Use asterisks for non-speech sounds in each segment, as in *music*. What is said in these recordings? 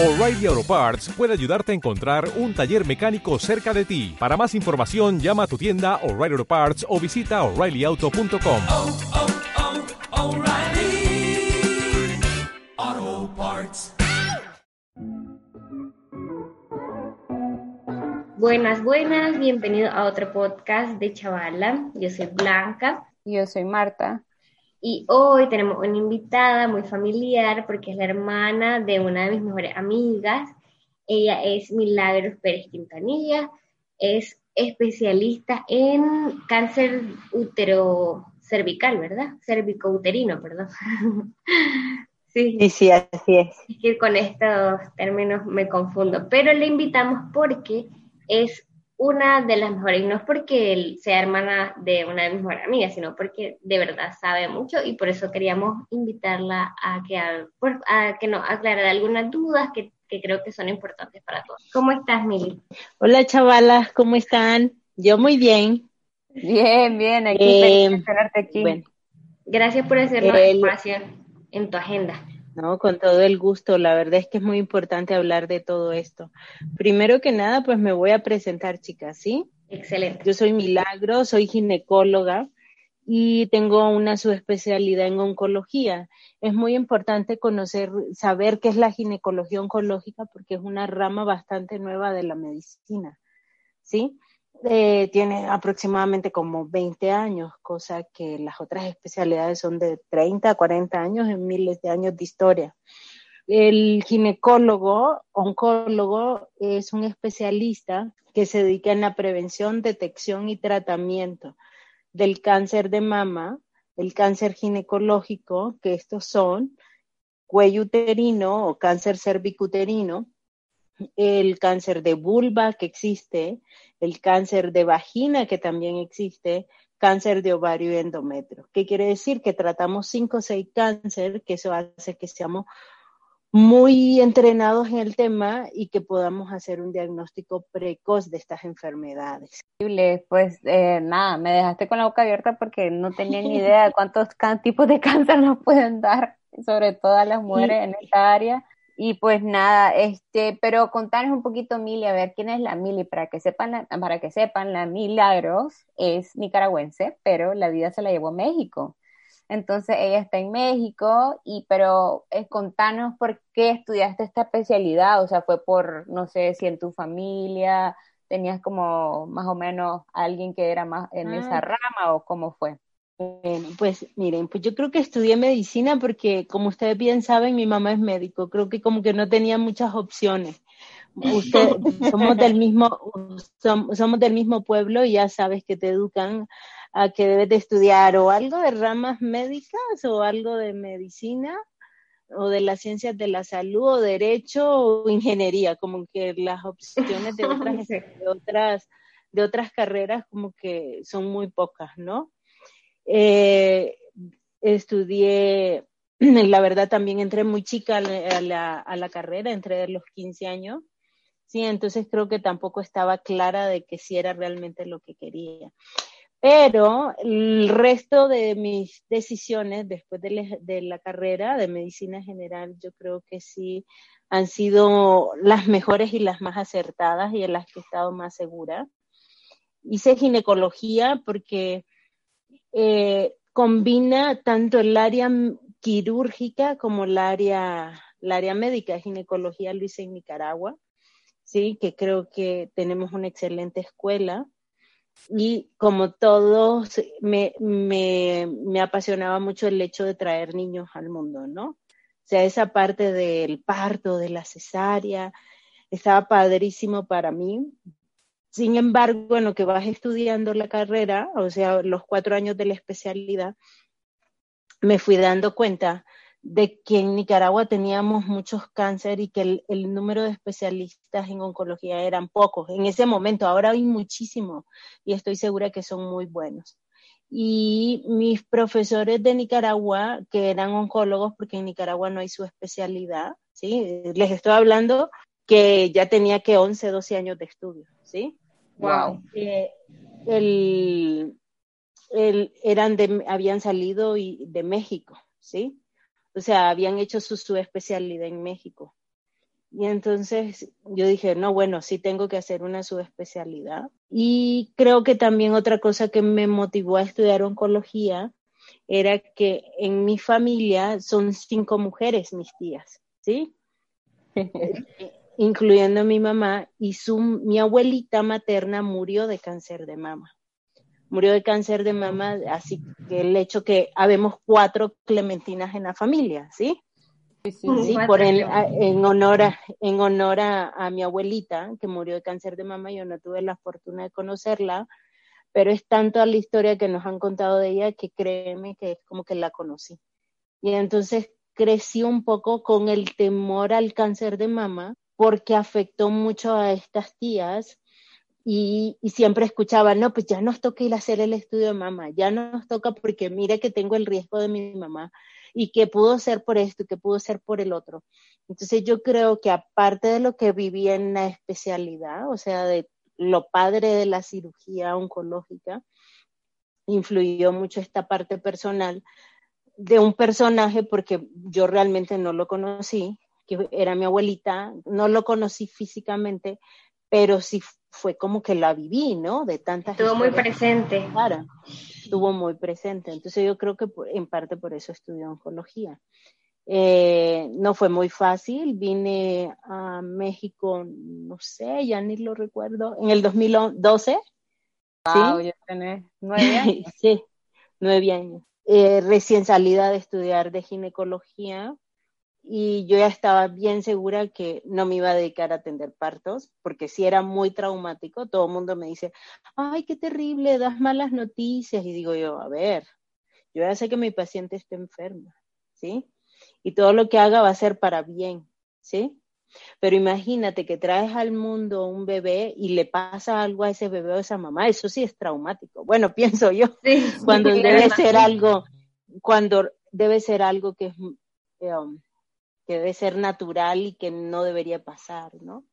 O'Reilly Auto Parts puede ayudarte a encontrar un taller mecánico cerca de ti. Para más información, llama a tu tienda O'Reilly Auto Parts o visita oreillyauto.com. oh, oh, O'Reilly Auto Parts. Buenas, buenas, bienvenido a otro podcast de Chavala. Yo soy Blanca Yo soy Marta. Y hoy tenemos una invitada muy familiar porque es la hermana de una de mis mejores amigas. Ella es Milagros Pérez Quintanilla, es especialista en cáncer útero cervical, ¿verdad? Cervicouterino, perdón. *laughs* sí. Sí, sí, así es. Es que con estos términos me confundo, pero le invitamos porque es una de las mejores, y no es porque él sea hermana de una de mis mejores amigas, sino porque de verdad sabe mucho y por eso queríamos invitarla a que, a, que nos aclarara algunas dudas que, que creo que son importantes para todos. ¿Cómo estás, Mili? Hola chavalas, ¿cómo están? Yo muy bien. Bien, bien, aquí Eh, feliz de tenerte aquí. Bueno, Gracias por hacernos El- espacio en tu agenda. No, con todo el gusto. La verdad es que es muy importante hablar de todo esto. Primero que nada, pues me voy a presentar, chicas, ¿sí? Excelente. Yo soy Milagro, soy ginecóloga y tengo una subespecialidad en oncología. Es muy importante conocer, saber qué es la ginecología oncológica porque es una rama bastante nueva de la medicina, ¿sí? Eh, tiene aproximadamente como 20 años, cosa que las otras especialidades son de 30 a 40 años en miles de años de historia. El ginecólogo, oncólogo, es un especialista que se dedica en la prevención, detección y tratamiento del cáncer de mama, el cáncer ginecológico, que estos son cuello uterino o cáncer cervicuterino, el cáncer de vulva que existe, el cáncer de vagina que también existe, cáncer de ovario y endometrio. ¿Qué quiere decir? Que tratamos cinco o seis cáncer, que eso hace que seamos muy entrenados en el tema y que podamos hacer un diagnóstico precoz de estas enfermedades. Pues eh, nada, me dejaste con la boca abierta porque no tenía ni idea de cuántos tipos de *laughs* cáncer nos pueden dar, sobre todo a las mujeres en esta área. Y pues nada, este, pero contanos un poquito, Mili, a ver quién es la Mili, para que sepan, la- para que sepan, la Milagros es nicaragüense, pero la vida se la llevó a México. Entonces ella está en México y pero eh, contanos por qué estudiaste esta especialidad, o sea, fue por, no sé, si en tu familia tenías como más o menos alguien que era más en Ah. esa rama o cómo fue. Bueno, pues miren, pues yo creo que estudié medicina porque, como ustedes bien saben, mi mamá es médico. Creo que como que no tenía muchas opciones. Usted, *laughs* somos del mismo, som- somos del mismo pueblo y ya sabes que te educan a que debes de estudiar o algo de ramas médicas o algo de medicina o de las ciencias de la salud o derecho o ingeniería, como que las opciones de *laughs* otras, de otras, de otras carreras como que son muy pocas, ¿no? Eh, estudié, *clears throat* la verdad también entré muy chica a la, a la, a carrera, entré de los 15 años, sí, entonces creo que tampoco estaba clara de que si era realmente lo que quería. Pero el resto de mis decisiones después de, le- de la carrera de medicina general, yo creo que sí han sido las mejores y las más acertadas y en las que he estado más segura. Hice ginecología porque eh, combina tanto el área quirúrgica como el área, el área médica. Ginecología lo hice en Nicaragua, sí, que creo que tenemos una excelente escuela. Y como todos, me, me, me apasionaba mucho el hecho de traer niños al mundo, ¿no? O sea, esa parte del parto, de la cesárea, estaba padrísimo para mí. Sin embargo, en lo que vas estudiando la carrera, o sea, los cuatro años de la especialidad, me fui dando cuenta de que en Nicaragua teníamos muchos cáncer y que el, número de especialistas en oncología eran pocos. En ese momento, ahora hay muchísimo y estoy segura que son muy buenos. Y mis profesores de Nicaragua, que eran oncólogos, porque en Nicaragua no hay su especialidad, ¿sí? Les estoy hablando que ya tenía que 11, 12 años de estudio, ¿sí? Wow. Eh, el, el, eran de, habían salido y, de México, ¿sí? O sea, habían hecho su, su especialidad en México. Y entonces yo dije, no, bueno, sí tengo que hacer una subespecialidad. Y creo que también otra cosa que me motivó a estudiar oncología era que en mi familia son cinco mujeres mis tías, ¿sí? *laughs* Incluyendo mi mamá y su, mi abuelita materna murió de cáncer de mama. Murió de cáncer de mama, así que el hecho que habemos cuatro clementinas en la familia, ¿sí? Sí, por en, en, honor, a, en honor a, mi abuelita, que murió de cáncer de mama, yo no tuve la fortuna de conocerla, pero es tanto la historia que nos han contado de ella que créeme que es como que la conocí. Y entonces crecí un poco con el temor al cáncer de mama porque afectó mucho a estas tías y, siempre escuchaba, no, pues ya nos toca ir a hacer el estudio de mamá, ya nos toca porque mire que tengo el riesgo de mi mamá y que pudo ser por esto y que pudo ser por el otro. Entonces yo creo que aparte de lo que viví en la especialidad, o sea, de lo padre de la cirugía oncológica, influyó mucho esta parte personal de un personaje porque yo realmente no lo conocí, que era mi abuelita, no lo conocí físicamente, pero sí fue como que la viví, ¿no? De tantas. Estuvo muy presente. Claro, estuvo muy presente. Entonces yo creo que en parte por eso estudió oncología. Eh, no fue muy fácil, vine a México, no sé, ya ni lo recuerdo, en el 2012. Wow, ya tenés nueve *laughs* años. sí, nueve años. Eh, recién salida de estudiar de ginecología, y yo ya estaba bien segura que no me iba a dedicar a atender partos, porque si era muy traumático, todo el mundo me dice, ay, qué terrible, das malas noticias, y digo yo, a ver, yo ya sé que mi paciente está enferma, ¿sí? Y todo lo que haga va a ser para bien, ¿sí? Pero imagínate que traes al mundo un bebé y le pasa algo a ese bebé o a esa mamá, eso sí es traumático. Bueno, *laughs* pienso yo, cuando debe ser algo, cuando debe ser algo que es... Um, que debe ser natural y que no debería pasar, ¿no?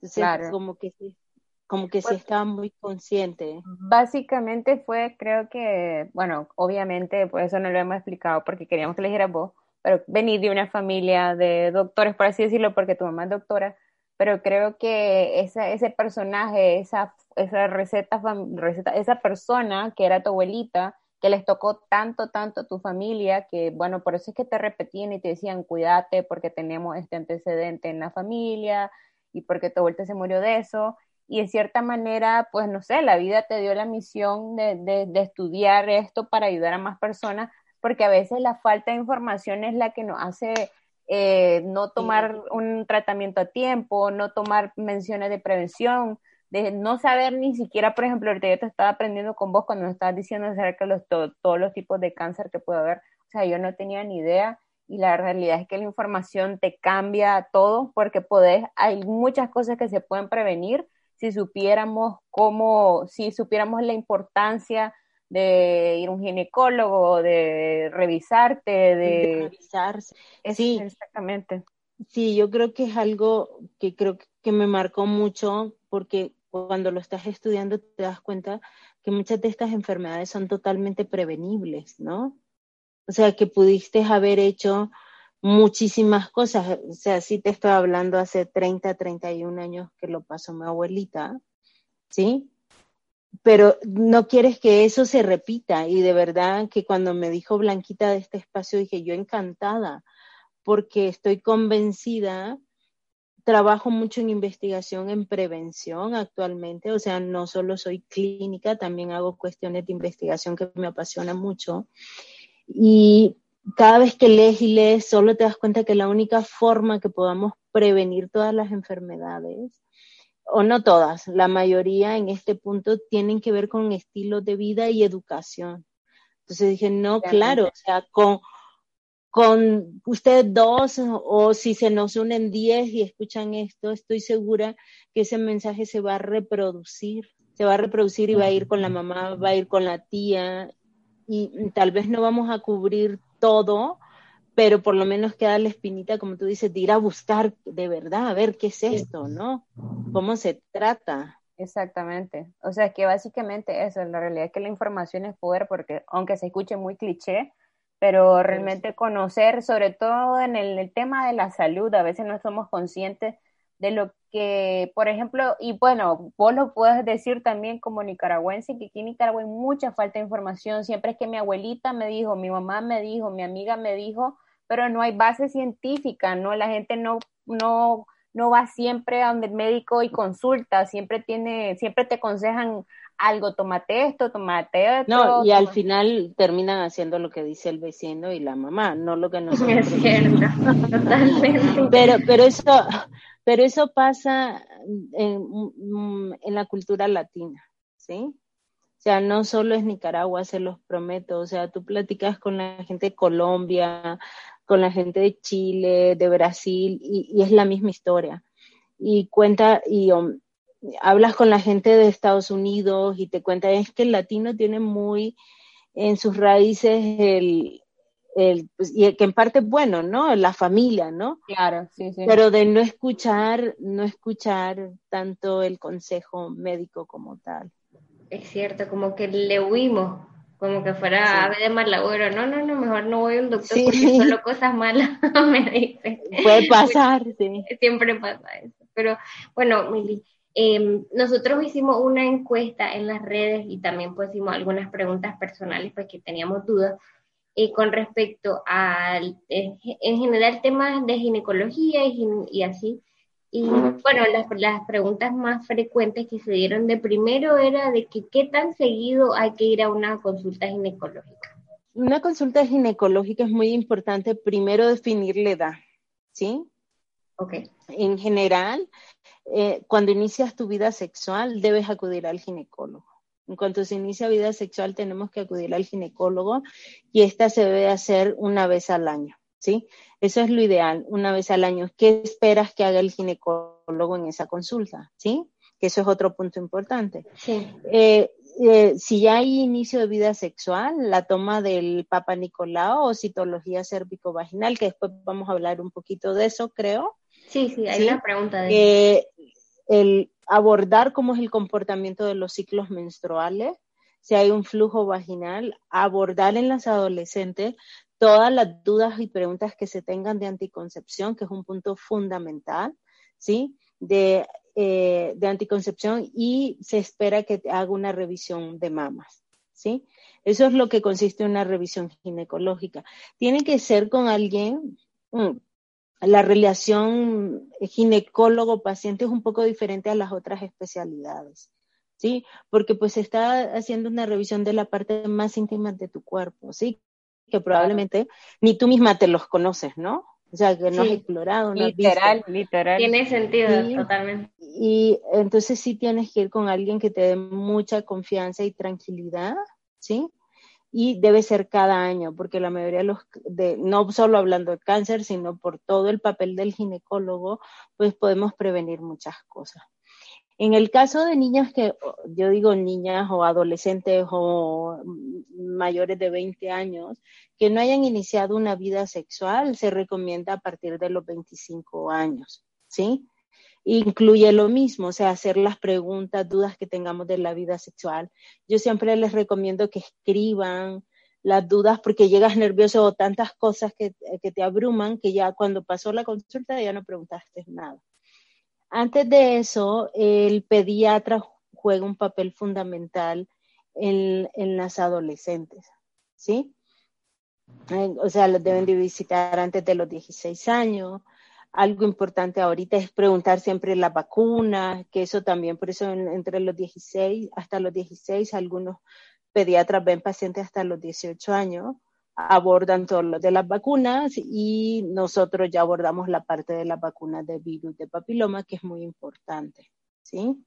Entonces, como que sí, como que sí pues estaba muy consciente. Básicamente fue, creo que, bueno, obviamente, por eso no lo hemos explicado, porque queríamos que le dijeras vos, pero venir de una familia de doctores, por así decirlo, porque tu mamá es doctora, pero creo que esa, ese personaje, esa, esa receta, receta, esa persona que era tu abuelita, que les tocó tanto, tanto a tu familia, que bueno, por eso es que te repetían y te decían, cuídate porque tenemos este antecedente en la familia y porque tu vuelta se murió de eso. Y en cierta manera, pues no sé, la vida te dio la misión de, de, estudiar esto para ayudar a más personas, porque a veces la falta de información es la que nos hace eh, no tomar un tratamiento a tiempo, no tomar menciones de prevención, de no saber ni siquiera, por ejemplo, ahorita yo te estaba aprendiendo con vos cuando me estabas diciendo acerca de los, todos los tipos de cáncer que puede haber, o sea, yo no tenía ni idea y la realidad es que la información te cambia todo porque podés, hay muchas cosas que se pueden prevenir si supiéramos cómo, si supiéramos la importancia de ir a un ginecólogo, de revisarte, de, de revisarse. Sí, exactamente. Sí, yo creo que es algo que creo que me marcó mucho porque cuando lo estás estudiando te das cuenta que muchas de estas enfermedades son totalmente prevenibles, ¿no? O sea, que pudiste haber hecho muchísimas cosas. O sea, sí te estoy hablando hace 30, 31 años que lo pasó mi abuelita, ¿sí? Pero no quieres que eso se repita. Y de verdad que cuando me dijo Blanquita de este espacio, dije, yo encantada, porque estoy convencida trabajo mucho en investigación en prevención actualmente, o sea, no solo soy clínica, también hago cuestiones de investigación que me apasionan mucho. Y cada vez que lees y lees, solo te das cuenta que la única forma que podamos prevenir todas las enfermedades, o no todas, la mayoría en este punto tienen que ver con estilo de vida y educación. Entonces dije, no, claro, o sea, con, con ustedes dos o si se nos unen diez y escuchan esto, estoy segura que ese mensaje se va a reproducir, se va a reproducir y va a ir con la mamá, va a ir con la tía y tal vez no vamos a cubrir todo, pero por lo menos queda la espinita, como tú dices, de ir a buscar de verdad, a ver qué es esto, ¿no? ¿Cómo se trata? Exactamente. O sea, que básicamente eso, la realidad es que la información es poder porque aunque se escuche muy cliché, pero realmente conocer, sobre todo en el, el tema de la salud, a veces no somos conscientes de lo que, por ejemplo, y bueno, vos lo puedes decir también como nicaragüense, que aquí en Nicaragua hay mucha falta de información. Siempre es que mi abuelita me dijo, mi mamá me dijo, mi amiga me dijo, pero no hay base científica, ¿no? La gente no, no, no va siempre a donde el médico y consulta, siempre tiene, siempre te aconsejan algo, tomate esto, tomate otro. No, y al final terminan haciendo lo que dice el vecino y la mamá, no lo que *laughs* nosotros Es cierto, totalmente. pero pero eso pero eso pasa en, en la cultura latina sí o sea no solo es Nicaragua se los prometo o sea tú platicas con la gente de Colombia con la gente de Chile de Brasil y, y es la misma historia y cuenta y um, hablas con la gente de Estados Unidos y te cuenta es que el latino tiene muy en sus raíces el el, pues, y que en parte es bueno, ¿no? La familia, ¿no? Claro, sí, sí. Pero de no escuchar, no escuchar tanto el consejo médico como tal. Es cierto, como que le huimos, como que fuera Sí. ave de mal agüero. No, no, no, mejor no voy a un doctor Sí. porque solo cosas malas *laughs* me dicen. Puede pasar, sí. Siempre pasa eso. Pero bueno, Mili, eh, nosotros hicimos una encuesta en las redes y también pusimos algunas preguntas personales porque teníamos dudas eh, con respecto al, eh, en general, temas de ginecología y, así. Y bueno, las, las preguntas más frecuentes que se dieron de primero era de que qué tan seguido hay que ir a una consulta ginecológica. Una consulta ginecológica es muy importante primero definir la edad, ¿sí? Ok, En general, eh, cuando inicias tu vida sexual, debes acudir al ginecólogo. En cuanto se inicia vida sexual, tenemos que acudir al ginecólogo y esta se debe hacer una vez al año, ¿sí? Eso es lo ideal, una vez al año. ¿Qué esperas que haga el ginecólogo en esa consulta? ¿Sí? Que eso es otro punto importante. sí, Eh, eh, si ya hay inicio de vida sexual, la toma del Papa Nicolau o citología cérvico-vaginal, que después vamos a hablar un poquito de eso, creo. Sí, sí, hay Sí, una pregunta de Eh, el abordar cómo es el comportamiento de los ciclos menstruales, si hay un flujo vaginal, abordar en las adolescentes todas las dudas y preguntas que se tengan de anticoncepción, que es un punto fundamental, ¿sí? De, eh, de anticoncepción y se espera que haga una revisión de mamas, ¿sí? Eso es lo que consiste en una revisión ginecológica. Tiene que ser con alguien, mm, la relación ginecólogo-paciente es un poco diferente a las otras especialidades, ¿sí? Porque pues se está haciendo una revisión de la parte más íntima de tu cuerpo, ¿sí? Que probablemente ni tú misma te los conoces, ¿no? O sea, que no has Sí. explorado, no has visto. Literal, literal. Tiene sentido, Sí. totalmente. Y entonces sí tienes que ir con alguien que te dé mucha confianza y tranquilidad, ¿sí? Y debe ser cada año, porque la mayoría de los, no solo hablando de cáncer, sino por todo el papel del ginecólogo, pues podemos prevenir muchas cosas. En el caso de niñas que, yo digo niñas o adolescentes o mayores de 20 años, que no hayan iniciado una vida sexual, se recomienda a partir de los 25 años, ¿sí? Incluye lo mismo, o sea, hacer las preguntas, dudas que tengamos de la vida sexual. Yo siempre les recomiendo que escriban las dudas porque llegas nervioso o tantas cosas que, que te abruman que ya cuando pasó la consulta ya no preguntaste nada. Antes de eso, el pediatra juega un papel fundamental en, en las adolescentes, ¿sí? Eh, O sea, los deben de visitar antes de los 16 años. Algo importante ahorita es preguntar siempre la vacuna, que eso también, por eso en- entre los 16 hasta los 16, algunos pediatras ven pacientes hasta los 18 años, abordan todo lo de las vacunas y nosotros ya abordamos la parte de las vacunas de virus de papiloma, que es muy importante, ¿sí?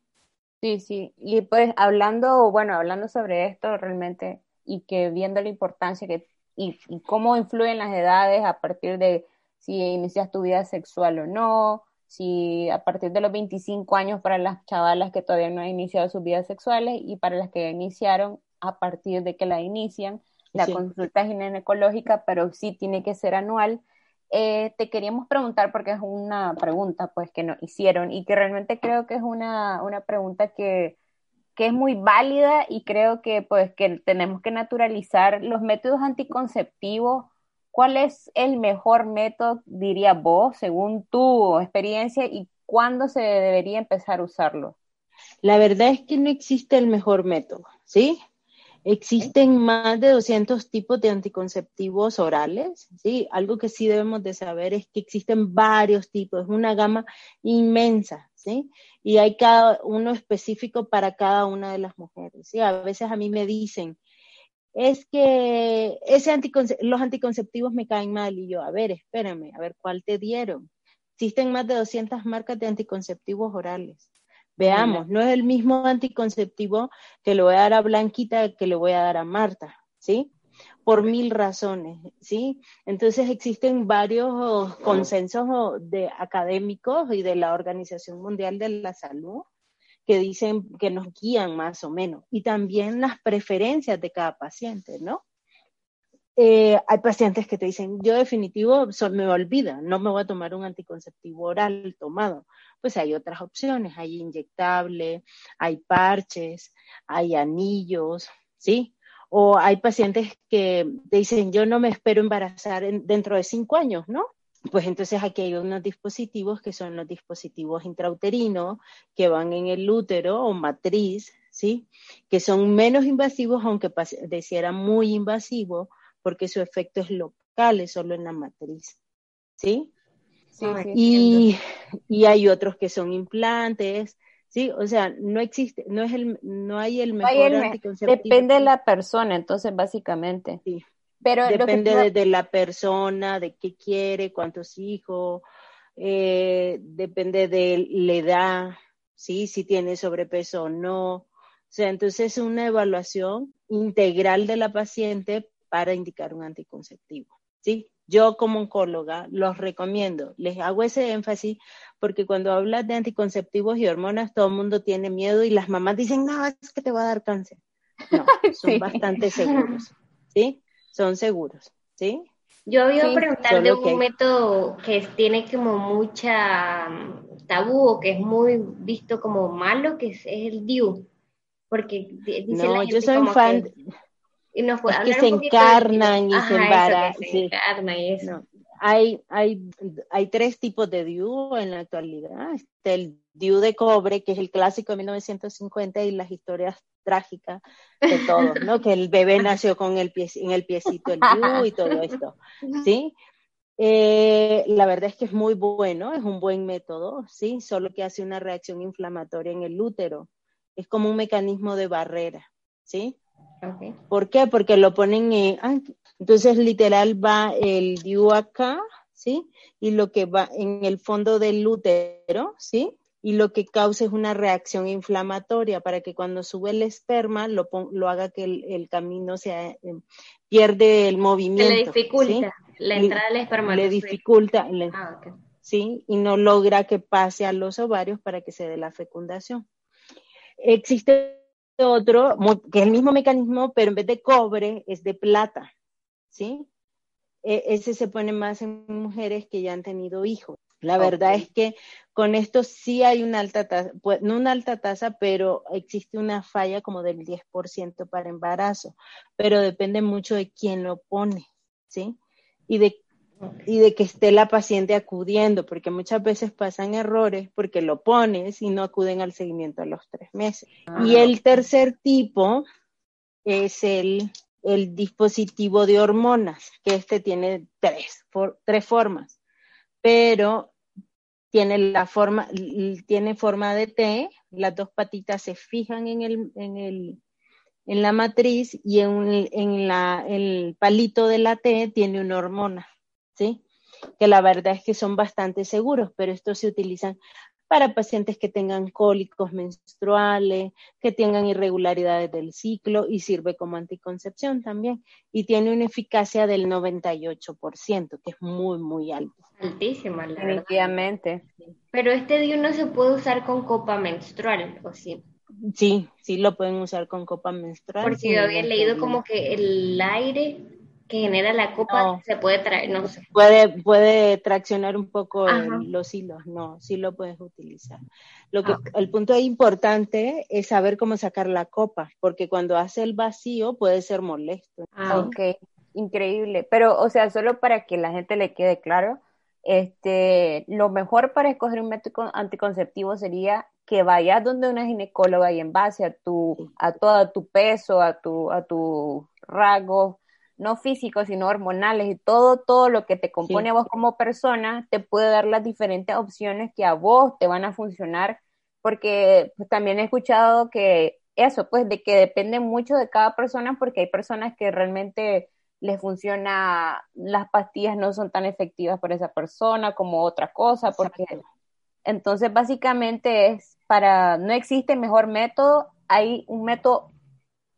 Sí, sí. Y pues hablando, bueno, hablando sobre esto realmente y que viendo la importancia que y, y cómo influyen las edades a partir de si inicias tu vida sexual o no, si a partir de los 25 años para las chavalas que todavía no han iniciado sus vidas sexuales y para las que ya iniciaron a partir de que la inician, la Sí. consulta ginecológica, pero sí tiene que ser anual. Eh, te queríamos preguntar, porque es una pregunta pues que nos hicieron y que realmente creo que es una, una pregunta que, que es muy válida y creo que pues que tenemos que naturalizar los métodos anticonceptivos. ¿Cuál es el mejor método, diría vos, según tu experiencia, y cuándo se debería empezar a usarlo? La verdad es que no existe el mejor método, ¿sí? Existen más de 200 tipos de anticonceptivos orales, ¿sí? Algo que sí debemos de saber es que existen varios tipos, es una gama inmensa, ¿sí? Y hay cada uno específico para cada una de las mujeres, ¿sí? A veces a mí me dicen, es que ese los anticonceptivos me caen mal y yo, a ver, espérame, a ver, ¿cuál te dieron? Existen más de 200 marcas de anticonceptivos orales. Veamos, no es el mismo anticonceptivo que le voy a dar a Blanquita que le voy a dar a Marta, ¿sí? Por mil razones, ¿sí? Entonces existen varios consensos de académicos y de la Organización Mundial de la Salud que dicen que nos guían más o menos y también las preferencias de cada paciente, ¿no? Eh, hay pacientes que te dicen, yo definitivo me olvida, no me voy a tomar un anticonceptivo oral tomado. Pues hay otras opciones, hay inyectable, hay parches, hay anillos, ¿sí? O hay pacientes que te dicen, yo no me espero embarazar dentro de cinco años, ¿no? Pues entonces aquí hay unos dispositivos que son los dispositivos intrauterinos que van en el útero o matriz, ¿sí? Que son menos invasivos, aunque pareciera muy invasivo, porque su efecto es local, es solo en la matriz. ¿Sí? sí, y, y, hay otros que son implantes, ¿sí? O sea, no existe, no es el, no hay el mejor anticonceptivo. Depende de la persona, entonces, básicamente. Sí. Pero depende de, la persona, de qué quiere, cuántos hijos, eh, depende de la edad, ¿sí? Si tiene sobrepeso o no. O sea, entonces es una evaluación integral de la paciente para indicar un anticonceptivo. ¿sí? Yo como oncóloga los recomiendo, les hago ese énfasis porque cuando hablas de anticonceptivos y hormonas todo el mundo tiene miedo y las mamás dicen, no, es que te va a dar cáncer. No, *laughs* son bastante seguros, ¿sí? Son seguros, ¿sí? Yo había sí, preguntar de un método que tiene como mucha mm, tabú o que es muy visto como malo, que es, el DIU. Porque dice no, la gente yo soy fan. Que es que se encarnan y se embarazan. Sí. y eso. Hay, hay, hay tres tipos de DIU en la actualidad. El DIU de cobre, que es el clásico de 1950 y las historias trágicas de todos, ¿no? Que el bebé nació con el pie, en el piecito el DIU y todo esto, ¿sí? Eh, la verdad es que es muy bueno, es un buen método, ¿sí? Solo que hace una reacción inflamatoria en el útero. Es como un mecanismo de barrera, ¿sí? ¿Por qué? Porque lo ponen en, ah, entonces literal va el DIU acá, ¿sí? Y lo que va en el fondo del útero, ¿sí? Y lo que causa es una reacción inflamatoria para que cuando sube el esperma lo, lo haga que el, camino sea, eh, pierde el movimiento. Le dificulta la entrada del esperma. Le dificulta, ah, ¿sí? Y no logra que pase a los ovarios para que se dé la fecundación. Existe otro, que es el mismo mecanismo, pero en vez de cobre es de plata, ¿sí? E, ese se pone más en mujeres que ya han tenido hijos. La verdad es que con esto sí hay una alta tasa, pues, no una alta tasa, pero existe una falla como del 10% para embarazo, pero depende mucho de quién lo pone, ¿sí? Y de y de que esté la paciente acudiendo, porque muchas veces pasan errores porque lo pones y no acuden al seguimiento a los tres meses. Ah, y el tercer tipo es el, el, dispositivo de hormonas, que este tiene tres, tres formas, pero tiene la forma, tiene forma de T, las dos patitas se fijan en el, en el, en la matriz y en, el palito de la T tiene una hormona. ¿sí? Que la verdad es que son bastante seguros, pero estos se utilizan para pacientes que tengan cólicos menstruales, que tengan irregularidades del ciclo y sirve como anticoncepción también. Y tiene una eficacia del 98%, que es muy, muy alto. Altísima, definitivamente. Pero este DIU no se puede usar con copa menstrual, ¿o sí? Sí, sí lo pueden usar con copa menstrual. Porque yo había leído como que el aire que genera la copa No. se puede traer, no sé. Puede, puede traccionar un poco el- los hilos, no, sí lo puedes utilizar. Lo que, Ah. El punto importante es saber cómo sacar la copa, porque cuando hace el vacío puede ser molesto. Ah, Ok, increíble. Pero, o sea, solo para que la gente le quede claro, este, lo mejor para escoger un método anticonceptivo sería que vayas donde una ginecóloga y en base a tu, a todo tu peso, a tu, a tus rasgos, no físicos, sino hormonales y todo, todo lo que te compone Sí. a vos como persona, te puede dar las diferentes opciones que a vos te van a funcionar, porque pues, también he escuchado que eso, pues, de que depende mucho de cada persona, porque hay personas que realmente les funciona, las pastillas no son tan efectivas para esa persona como otra cosa, porque Exacto. entonces básicamente es para, no existe mejor método, hay un método,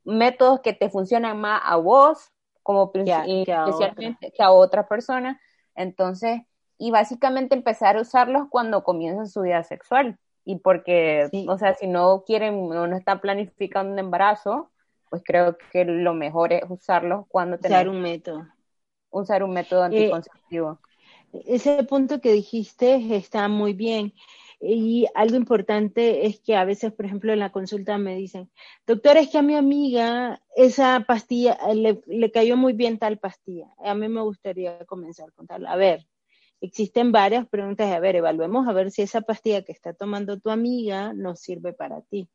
métodos que te funcionan más a vos, como Que a- princi- que a especialmente que a otra persona, entonces, y básicamente empezar a usarlos cuando comienzan su vida sexual, y porque, Sí. o sea, si no quieren o no están planificando un embarazo, pues creo que lo mejor es usarlos cuando Usar tenés, un método. usar un método anticonceptivo. Ese punto que dijiste está muy bien. Y algo importante es que a veces, por ejemplo, en la consulta me dicen, doctor, es que a mi amiga esa pastilla eh, le, le cayó muy bien tal pastilla. A mí me gustaría comenzar con tal. A ver, existen varias preguntas. A ver, evaluemos a ver si esa pastilla que está tomando tu amiga nos sirve para ti.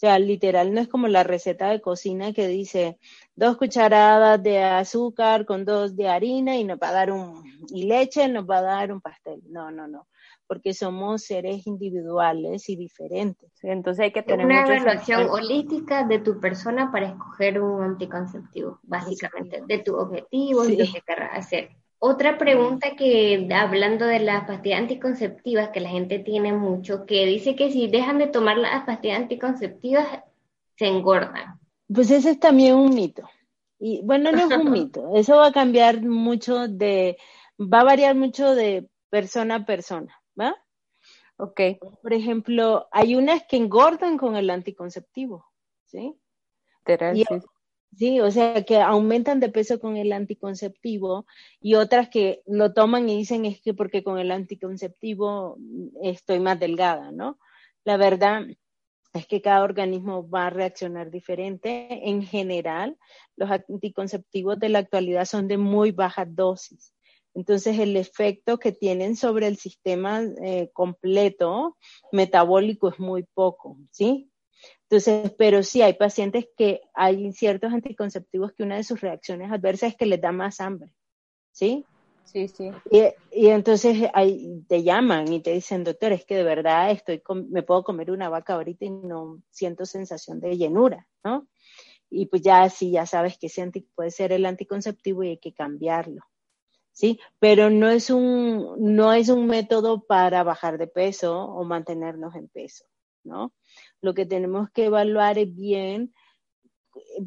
O sea, literal, no es como la receta de cocina que dice dos cucharadas de azúcar con dos de harina y nos va a dar un, y leche nos va a dar un pastel. No, no, no, porque somos seres individuales y diferentes. Entonces hay que tener una evaluación sentido. holística de tu persona para escoger un anticonceptivo, básicamente, de tu objetivo y Sí. lo que querrás hacer. Otra pregunta que, hablando de las pastillas anticonceptivas, que la gente tiene mucho, que dice que si dejan de tomar las pastillas anticonceptivas, se engordan. Pues ese es también un mito. Y bueno, no es un *laughs* mito, eso va a cambiar mucho de, va a variar mucho de persona a persona, ¿va? Ok, Por ejemplo, hay unas que engordan con el anticonceptivo, ¿sí? Y- sí. O sea, que aumentan de peso con el anticonceptivo y otras que lo toman y dicen es que porque con el anticonceptivo estoy más delgada, ¿no? La verdad es que cada organismo va a reaccionar diferente. En general, los anticonceptivos de la actualidad son de muy baja dosis. Entonces, el efecto que tienen sobre el sistema eh, completo metabólico es muy poco, ¿sí? Entonces, pero sí hay pacientes que hay ciertos anticonceptivos que una de sus reacciones adversas es que les da más hambre, ¿sí? Sí, sí. Y, y entonces ahí te llaman y te dicen, doctor, es que de verdad estoy me puedo comer una vaca ahorita y no siento sensación de llenura, ¿no? Y pues ya sí, ya sabes que ese anti- puede ser el anticonceptivo y hay que cambiarlo, ¿sí? Pero no es un, no es un método para bajar de peso o mantenernos en peso, ¿no? Lo que tenemos que evaluar es bien,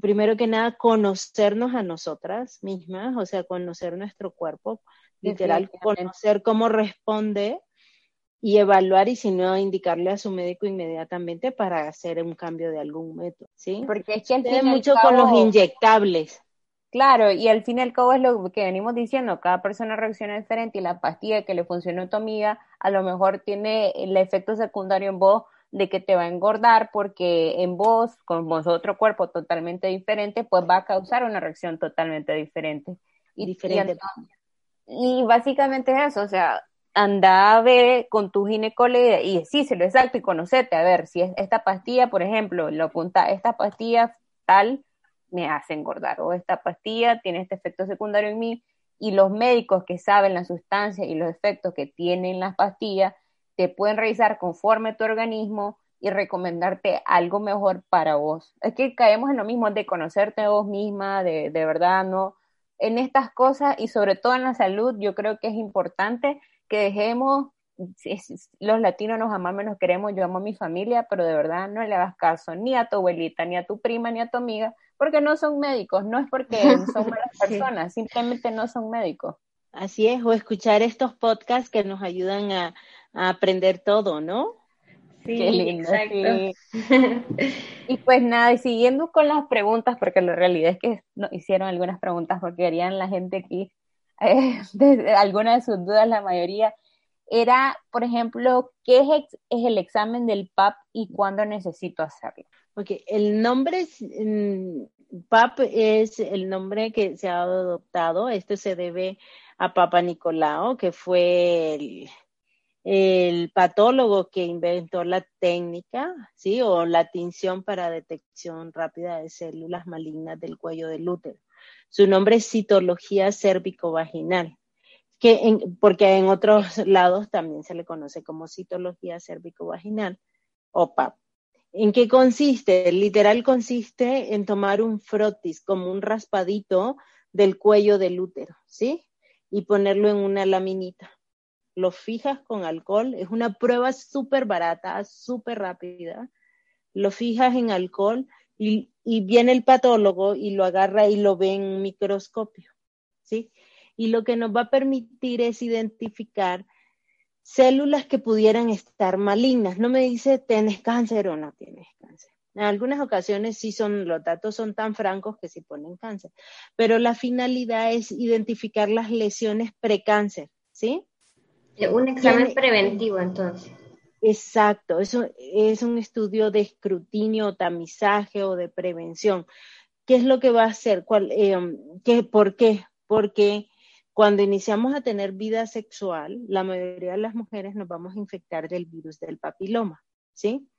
primero que nada, conocernos a nosotras mismas, o sea, conocer nuestro cuerpo, literal, conocer cómo responde y evaluar y si no, indicarle a su médico inmediatamente para hacer un cambio de algún método, ¿sí? Porque es que al fin mucho con los inyectables. Claro, y al fin y al cabo es lo que venimos diciendo, cada persona reacciona diferente y la pastilla que le funcionó a tu amiga a lo mejor tiene el efecto secundario en vos de que te va a engordar porque en vos, con vos otro cuerpo totalmente diferente, pues va a causar una reacción totalmente diferente. Y, Diferente. Y, y básicamente es eso, o sea, anda a ver con tu ginecólogo y decíselo exacto y conocete, a ver si es esta pastilla, por ejemplo, lo apunta, esta pastilla tal me hace engordar o esta pastilla tiene este efecto secundario en mí y los médicos que saben la sustancia y los efectos que tienen las pastillas te pueden revisar conforme tu organismo y recomendarte algo mejor para vos. Es que caemos en lo mismo de conocerte a vos misma, de, de verdad, ¿no? En estas cosas y sobre todo en la salud, yo creo que es importante que dejemos, los latinos nos amamos, nos queremos, yo amo a mi familia, pero de verdad no le hagas caso ni a tu abuelita, ni a tu prima, ni a tu amiga, porque no son médicos, no es porque *laughs* son malas Sí. personas, simplemente no son médicos. Así es, o escuchar estos podcasts que nos ayudan a, a aprender todo, ¿no? Sí, Qué lindo, exacto. *laughs* Y pues nada, y siguiendo con las preguntas, porque la realidad es que nos hicieron algunas preguntas porque querían la gente aquí, *laughs* eh, de, algunas de sus dudas, la mayoría, era, por ejemplo, ¿qué es, el examen del PAP y cuándo necesito hacerlo? Ok, el nombre es, mm, PAP es el nombre que se ha adoptado. Esto se debe a Papa Nicolau, que fue el, el patólogo que inventó la técnica, ¿sí? O la tinción para detección rápida de células malignas del cuello del útero. Su nombre es citología cérvico-vaginal, porque en otros lados también se le conoce como citología cérvico-vaginal o. ¿En qué consiste? Literal consiste en tomar un frotis, como un raspadito del cuello del útero, ¿sí? Y ponerlo en una laminita. Lo fijas con alcohol, es una prueba súper barata, súper rápida. Lo fijas en alcohol y, viene el patólogo y lo agarra y lo ve en microscopio, ¿sí? Y lo que nos va a permitir es identificar células que pudieran estar malignas. No me dice tienes cáncer o no tienes cáncer. En algunas ocasiones sí son, los datos son tan francos que sí ponen cáncer, pero la finalidad es identificar las lesiones precáncer, ¿sí? Un examen Tiene- preventivo, entonces. Exacto, eso es un estudio de escrutinio, o tamizaje o de prevención. ¿Qué es lo que va a hacer? ¿Cuál, eh, qué, ¿Por qué? Porque cuando iniciamos a tener vida sexual, la mayoría de las mujeres nos vamos a infectar del virus del papiloma, ¿sí?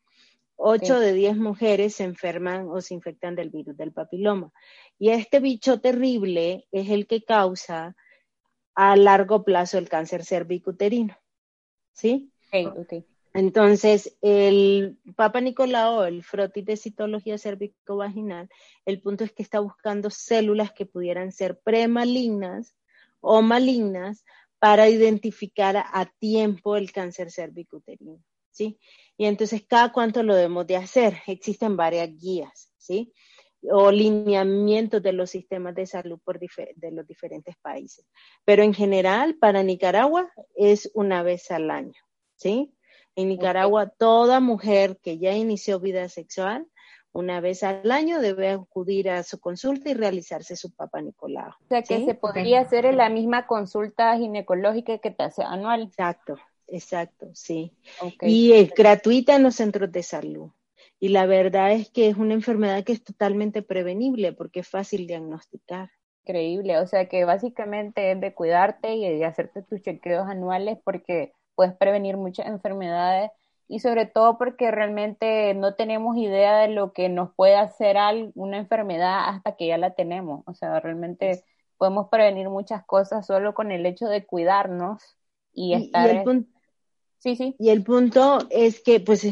Ocho de diez mujeres se enferman o se infectan del virus del papiloma. Y este bicho terrible es el que causa a largo plazo el cáncer cervicuterino, ¿sí? Ok, ok. Entonces, el Papa Nicolau, el frotis de citología cervicovaginal, el punto es que está buscando células que pudieran ser premalignas o malignas para identificar a, a tiempo el cáncer cervicuterino, ¿sí? Y entonces, ¿cada cuánto lo debemos de hacer? Existen varias guías, ¿sí? O lineamientos de los sistemas de salud por de los diferentes países. Pero en general, para Nicaragua es una vez al año, ¿sí? En Nicaragua, toda mujer que ya inició vida sexual, una vez al año debe acudir a su consulta y realizarse su Papa Nicolau. O sea que ¿sí? se podría hacer en la misma consulta ginecológica que te hace anual. Exacto, exacto, sí. Ok. Y es gratuita en los centros de salud. Y la verdad es que es una enfermedad que es totalmente prevenible porque es fácil diagnosticar. Increíble, o sea que básicamente es de cuidarte y de hacerte tus chequeos anuales porque puedes prevenir muchas enfermedades y sobre todo porque realmente no tenemos idea de lo que nos puede hacer una enfermedad hasta que ya la tenemos. O sea, realmente podemos prevenir muchas cosas solo con el hecho de cuidarnos y Y, y estar... el punto, Sí, sí, y el punto es que, pues,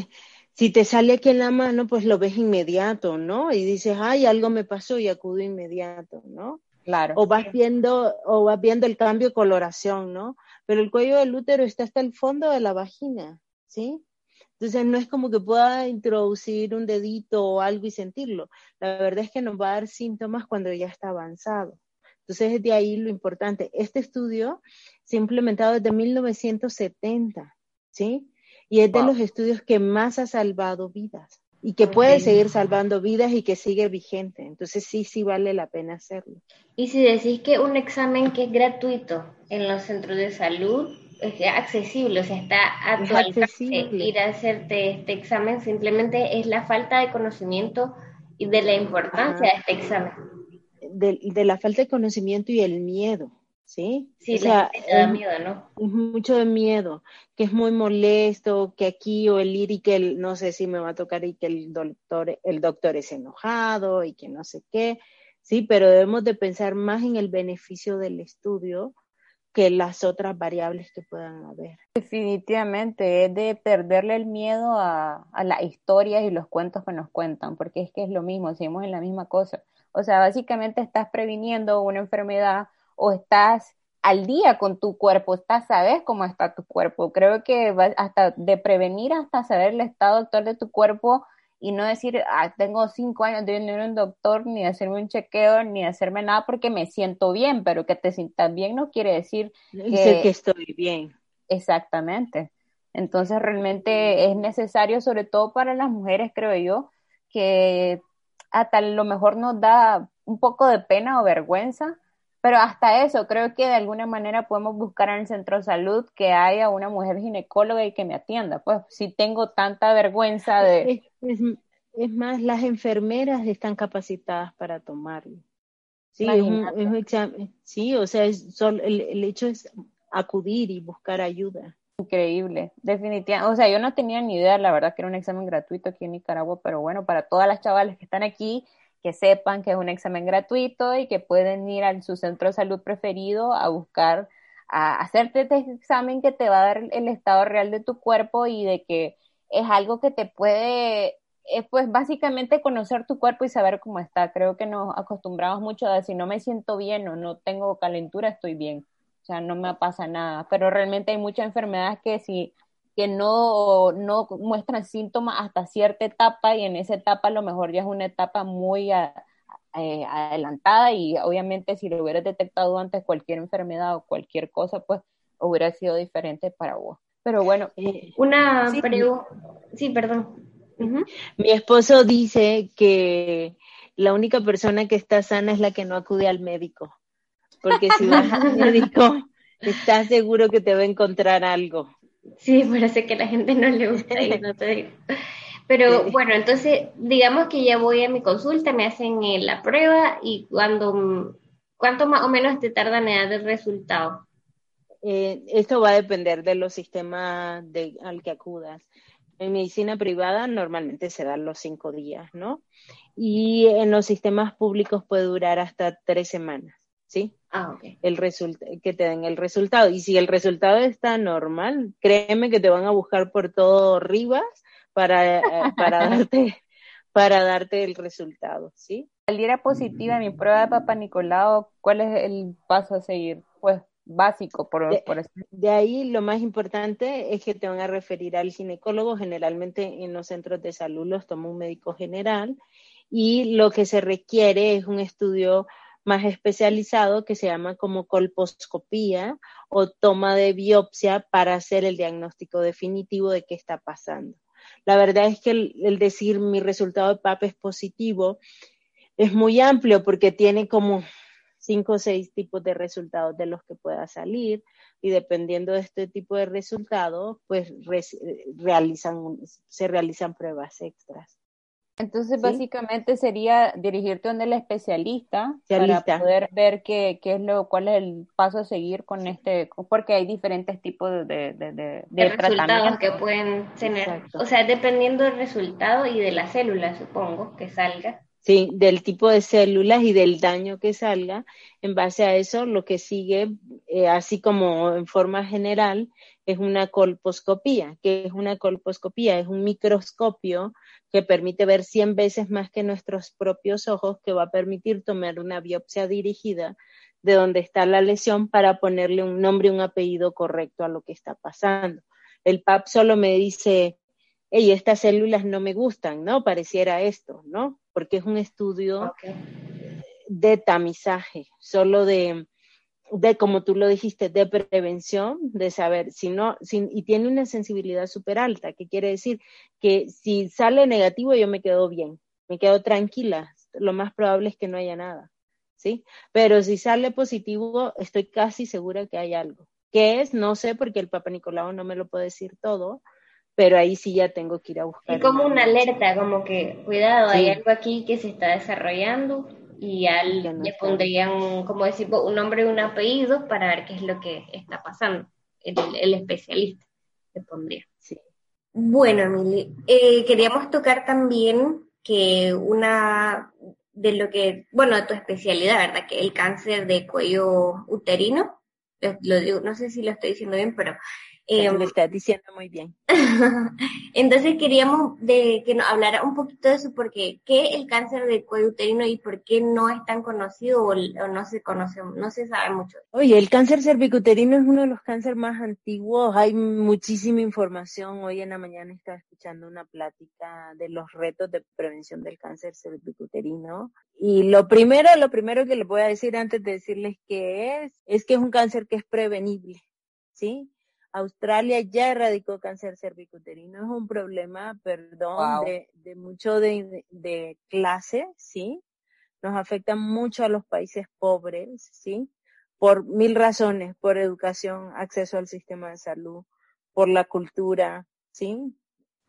si te sale aquí en la mano, pues lo ves inmediato, ¿no? Y dices, ay, algo me pasó y acudo inmediato, ¿no? claro. o vas viendo o vas viendo el cambio de coloración, ¿no? Pero el cuello del útero está hasta el fondo de la vagina, ¿sí? Entonces no es como que pueda introducir un dedito o algo y sentirlo. La verdad es que nos va a dar síntomas cuando ya está avanzado. Entonces es de ahí lo importante. Este estudio se ha implementado desde 1970, ¿sí? Y es de los estudios que más ha salvado vidas y que puede seguir salvando vidas y que sigue vigente. Entonces sí, sí vale la pena hacerlo. Y si decís que un examen que es gratuito en los centros de salud es accesible, o sea, está a Es tu alcance ir a hacerte este examen, simplemente es la falta de conocimiento y de la importancia Ajá. de este examen. de, de la falta de conocimiento y el miedo, ¿sí? Sí, o sea, mucho de miedo, que es muy molesto, que aquí o el ir y que el, no sé si me va a tocar y que el doctor, el doctor es enojado y que no sé qué, sí, pero debemos de pensar más en el beneficio del estudio que las otras variables que puedan haber. Definitivamente, es de perderle el miedo a, a las historias y los cuentos que nos cuentan, porque es que es lo mismo, seguimos en la misma cosa. O sea, básicamente estás previniendo una enfermedad o estás al día con tu cuerpo, estás, sabes cómo está tu cuerpo. Creo que va- hasta de prevenir hasta saber el estado actual de tu cuerpo y no decir, ah, tengo cinco años de ir a un doctor, ni hacerme un chequeo, ni hacerme nada porque me siento bien, pero que te sientas bien no quiere decir Que- que estoy bien. Exactamente. Entonces realmente es necesario, sobre todo para las mujeres, creo yo, que hasta lo mejor nos da un poco de pena o vergüenza, pero hasta eso creo que de alguna manera podemos buscar en el centro de salud que haya una mujer ginecóloga y que me atienda. Pues si tengo tanta vergüenza de... Es, más, las enfermeras están capacitadas para tomarlo. Sí, es un, examen. Sí, o sea, es el, el hecho es acudir y buscar ayuda. Increíble, definitivamente. O sea, yo no tenía ni idea, la verdad, que era un examen gratuito aquí en Nicaragua, pero bueno, para todas las chavales que están aquí, que sepan que es un examen gratuito y que pueden ir a su centro de salud preferido a buscar, a hacerte este examen que te va a dar el estado real de tu cuerpo y de que es algo que te puede, es pues básicamente conocer tu cuerpo y saber cómo está. Creo que nos acostumbramos mucho a decir, no me siento bien o no tengo calentura, estoy bien o sea, no me pasa nada, pero realmente hay muchas enfermedades que si que no, no muestran síntomas hasta cierta etapa y en esa etapa a lo mejor ya es una etapa muy eh, adelantada y obviamente si lo hubieras detectado antes cualquier enfermedad o cualquier cosa, pues hubiera sido diferente para vos. Pero bueno, eh, una pregunta, sí, perdón. Mi esposo dice que la única persona que está sana es la que no acude al médico porque si vas al *laughs* médico, estás seguro que te va a encontrar algo. Sí, parece que a la gente no le gusta ir, no te Pero bueno, entonces digamos que ya voy a mi consulta, me hacen la prueba y cuando, ¿cuánto más o menos te tardan en dar el resultado? Eh, esto va a depender de los sistemas de, al que acudas. En medicina privada normalmente se dan los cinco días, ¿no? Y en los sistemas públicos puede durar hasta tres semanas. ¿Sí? Ah, el que te den el resultado. Y si el resultado está normal, créeme que te van a buscar por todo Rivas para, eh, *laughs* para darte para darte el resultado, ¿sí? Saliera positiva mi prueba de Papa Nicolau, ¿cuál es el paso a seguir? Pues básico, por, de, por de ahí lo más importante es que te van a referir al ginecólogo, generalmente en los centros de salud los toma un médico general y lo que se requiere es un estudio más especializado que se llama como colposcopía o toma de biopsia para hacer el diagnóstico definitivo de qué está pasando. La verdad es que el, decir mi resultado de PAP es positivo es muy amplio porque tiene como cinco o seis tipos de resultados de los que pueda salir y dependiendo de este tipo de resultados, pues se realizan pruebas extras. Entonces, básicamente sería dirigirte donde el especialista, para poder ver qué, qué, es lo, cuál es el paso a seguir con este, porque hay diferentes tipos de, de, de, resultados que pueden tener. O sea, dependiendo del resultado y de la célula, supongo, que salga. Sí, del tipo de células y del daño que salga. En base a eso, lo que sigue, eh, así como en forma general, es una colposcopía. ¿Qué es una colposcopía? Es un microscopio que permite ver 100 veces más que nuestros propios ojos, que va a permitir tomar una biopsia dirigida de donde está la lesión para ponerle un nombre y un apellido correcto a lo que está pasando. El PAP solo me dice, hey, estas células no me gustan, ¿no? Pareciera esto, ¿no? Porque es un estudio de tamizaje, solo de, de, como tú lo dijiste, de prevención, de saber si no, si, y tiene una sensibilidad súper alta, que quiere decir que si sale negativo yo me quedo bien, me quedo tranquila, lo más probable es que no haya nada, ¿sí? Pero si sale positivo, estoy casi segura que hay algo. ¿Qué es? No sé, porque el Papa Nicolau no me lo puede decir todo, pero ahí sí ya tengo que ir a buscar. Es como una alerta, como que, cuidado, hay algo aquí que se está desarrollando y al, le pondrían, como decir, un nombre y un apellido para ver qué es lo que está pasando. El, especialista le pondría. Sí. Bueno, Mili, eh, queríamos tocar también que una de lo que, bueno, de tu especialidad, ¿verdad? Que el cáncer de cuello uterino, lo digo, no sé si lo estoy diciendo bien, pero eh, lo estás diciendo muy bien. *laughs* Entonces queríamos de que nos hablara un poquito de eso, porque qué el cáncer de cuello uterino y por qué no es tan conocido o, no se conoce, no se sabe mucho. Oye, el cáncer cervicuterino es uno de los cánceres más antiguos. Hay muchísima información. Hoy en la mañana estaba escuchando una plática de los retos de prevención del cáncer cervicuterino. Y lo primero, lo primero que les voy a decir antes de decirles qué es, es que es un cáncer que es prevenible. ¿Sí? Australia ya erradicó cáncer cervicuterino. Es un problema, perdón, Wow. de, de mucho de, de clase, ¿sí? Nos afecta mucho a los países pobres, ¿sí? Por mil razones, por educación, acceso al sistema de salud, por la cultura, ¿sí?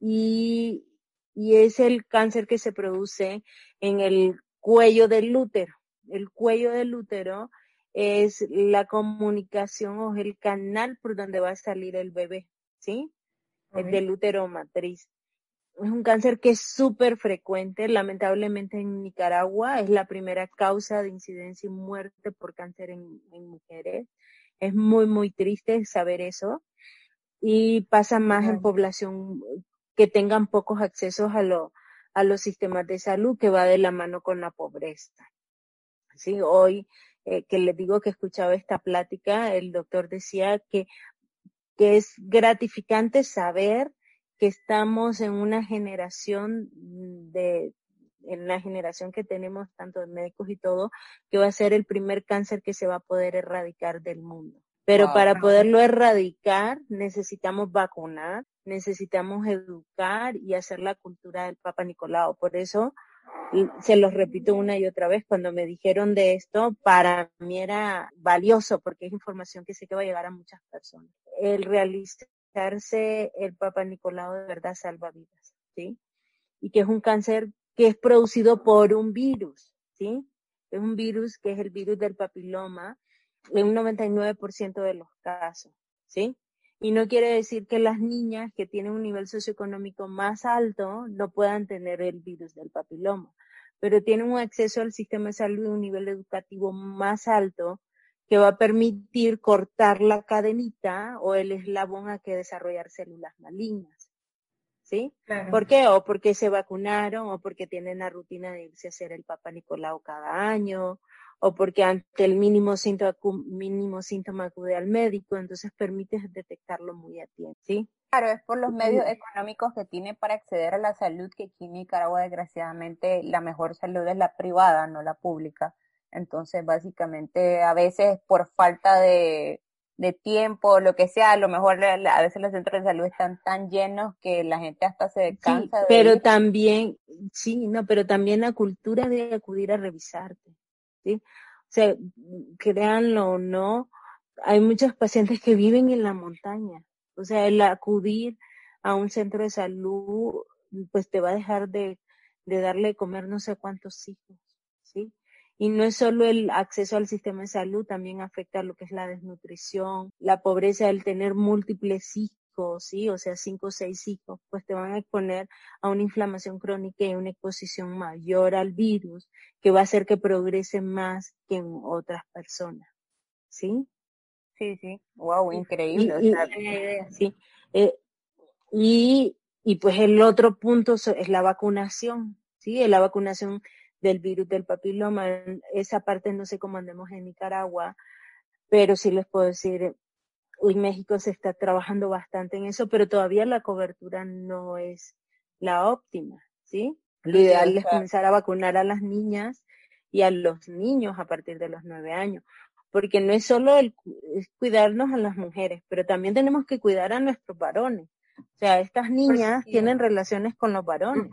Y, y es el cáncer que se produce en el cuello del útero. El cuello del útero es la comunicación o el canal por donde va a salir el bebé, ¿sí? El del útero matriz. Es un cáncer que es súper frecuente, lamentablemente en Nicaragua es la primera causa de incidencia y muerte por cáncer en, en mujeres. Es muy, muy triste saber eso. Y pasa más en población que tengan pocos accesos a, lo, a los sistemas de salud, que va de la mano con la pobreza. Sí, hoy eh, que les digo que escuchaba esta plática, el doctor decía que, que es gratificante saber que estamos en una generación de, en la generación que tenemos tanto de médicos y todo, que va a ser el primer cáncer que se va a poder erradicar del mundo. Pero Wow. para poderlo erradicar necesitamos vacunar, necesitamos educar y hacer la cultura del Papa Nicolau. Por eso se los repito una y otra vez, cuando me dijeron de esto, para mí era valioso porque es información que sé que va a llegar a muchas personas. El realizarse el Papa Nicolau de verdad salva vidas, ¿sí? Y que es un cáncer que es producido por un virus, ¿sí? Es un virus que es el virus del papiloma en un 99% de los casos, ¿sí? Y no quiere decir que las niñas que tienen un nivel socioeconómico más alto no puedan tener el virus del papiloma, pero tienen un acceso al sistema de salud y un nivel educativo más alto que va a permitir cortar la cadenita o el eslabón a que desarrollar células malignas. ¿Sí? Claro. ¿Por qué? O porque se vacunaron, o porque tienen la rutina de irse a hacer el Papa Nicolau cada año, o porque ante el mínimo síntoma, mínimo síntoma acude al médico, entonces permite detectarlo muy a tiempo, ¿sí? Claro, es por los medios económicos que tiene para acceder a la salud que aquí en Nicaragua desgraciadamente la mejor salud es la privada, no la pública. Entonces, básicamente, a veces por falta de, de tiempo, lo que sea, a lo mejor a veces los centros de salud están tan llenos que la gente hasta se Sí, cansa de pero ir. también, sí, no, pero también la cultura de acudir a revisarte, O sea, créanlo o no, hay muchos pacientes que viven en la montaña. O sea, el acudir a un centro de salud, pues te va a dejar de, de darle de comer no sé cuántos hijos, ¿sí? Y no es solo el acceso al sistema de salud, también afecta lo que es la desnutrición, la pobreza, el tener múltiples hijos, ¿sí? O sea, cinco o seis hijos, pues te van a exponer a una inflamación crónica y una exposición mayor al virus, que va a hacer que progrese más que en otras personas, ¿sí? Sí, sí, wow, increíble. Y- idea. sí, eh, y, y pues el otro punto es la vacunación, ¿sí? La vacunación del virus del papiloma. Esa parte no sé cómo andemos en Nicaragua, pero sí les puedo decir, en México se está trabajando bastante en eso, pero todavía la cobertura no es la óptima, ¿sí? Lo ideal es comenzar a vacunar a las niñas y a los niños a partir de los nueve años, porque no es solo el es cuidarnos a las mujeres, pero también tenemos que cuidar a nuestros varones. O sea, estas niñas sí. tienen relaciones con los varones.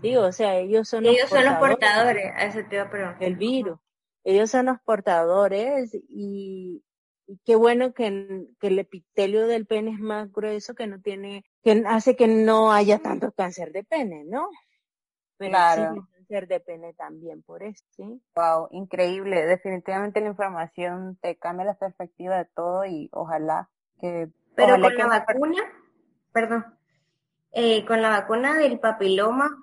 ¿sí? O sea, ellos son Ellos son los portadores portadores, a a preguntar. del virus. Ellos son los portadores y, y qué bueno que, que el epitelio del pene es más grueso, que no tiene, que hace que no haya tanto cáncer de pene, ¿no? Pero Claro. cáncer de pene también por eso, ¿sí? Wow, increíble. Definitivamente la información te cambia la perspectiva de todo y ojalá que... Pero ojalá con que la vacuna, perdón, eh, con la vacuna del papiloma,